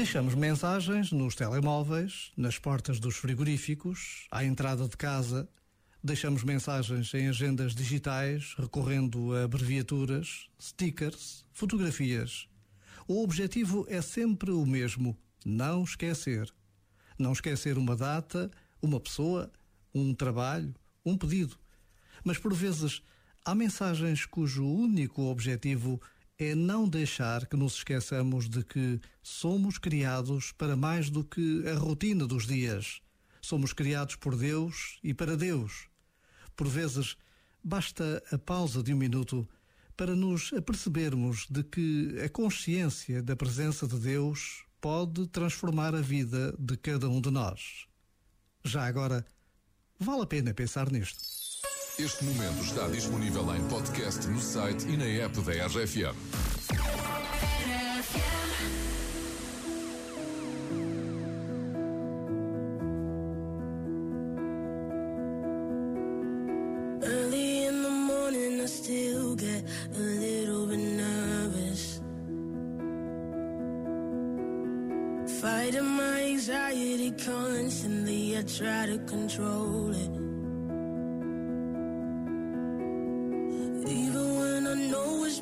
Deixamos mensagens nos telemóveis, nas portas dos frigoríficos, à entrada de casa. Deixamos mensagens em agendas digitais, recorrendo a abreviaturas, stickers, fotografias. O objetivo é sempre o mesmo: não esquecer. Não esquecer uma data, uma pessoa, um trabalho, um pedido. Mas por vezes há mensagens cujo único objetivo é é não deixar que nos esqueçamos de que somos criados para mais do que a rotina dos dias. Somos criados por Deus e para Deus. Por vezes, basta a pausa de um minuto para nos apercebermos de que a consciência da presença de Deus pode transformar a vida de cada um de nós. Já agora, vale a pena pensar nisto. Este momento está disponível em podcast no site e na app da RFM. Early in the morning, I still get a little bit nervous. Fighting my anxiety constantly, I try to control it.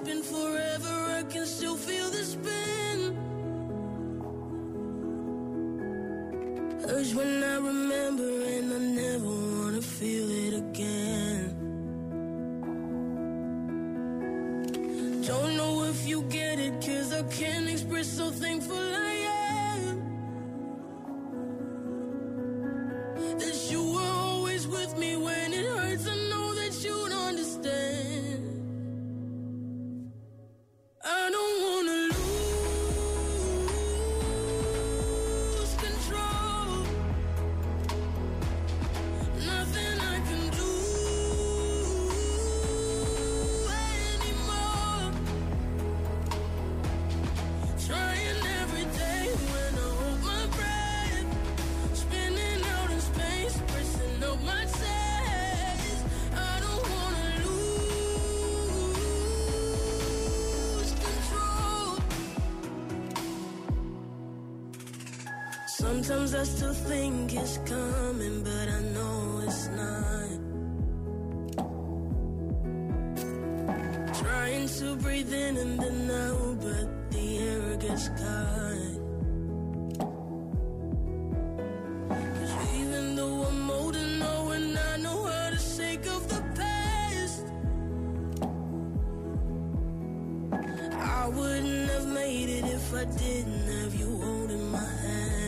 Been forever, I can still feel the spin. Urge when I remember, and I never wanna feel it again. Don't know if you get it, cause I can't express so thankful I am. That you were always with me when Sometimes I still think it's coming, but I know it's not. Trying to breathe in and then out, but the air gets caught. Cause even though I'm old know and I know how to shake off the past, I wouldn't have made it if I didn't have you holding my hand.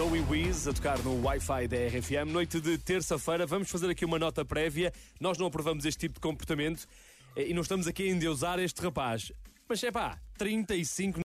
Zoe Wiz a tocar no Wi-Fi da RFM. Noite de terça-feira, vamos fazer aqui uma nota prévia. Nós não aprovamos este tipo de comportamento eh, e não estamos aqui a endeusar este rapaz. Mas é pá, 35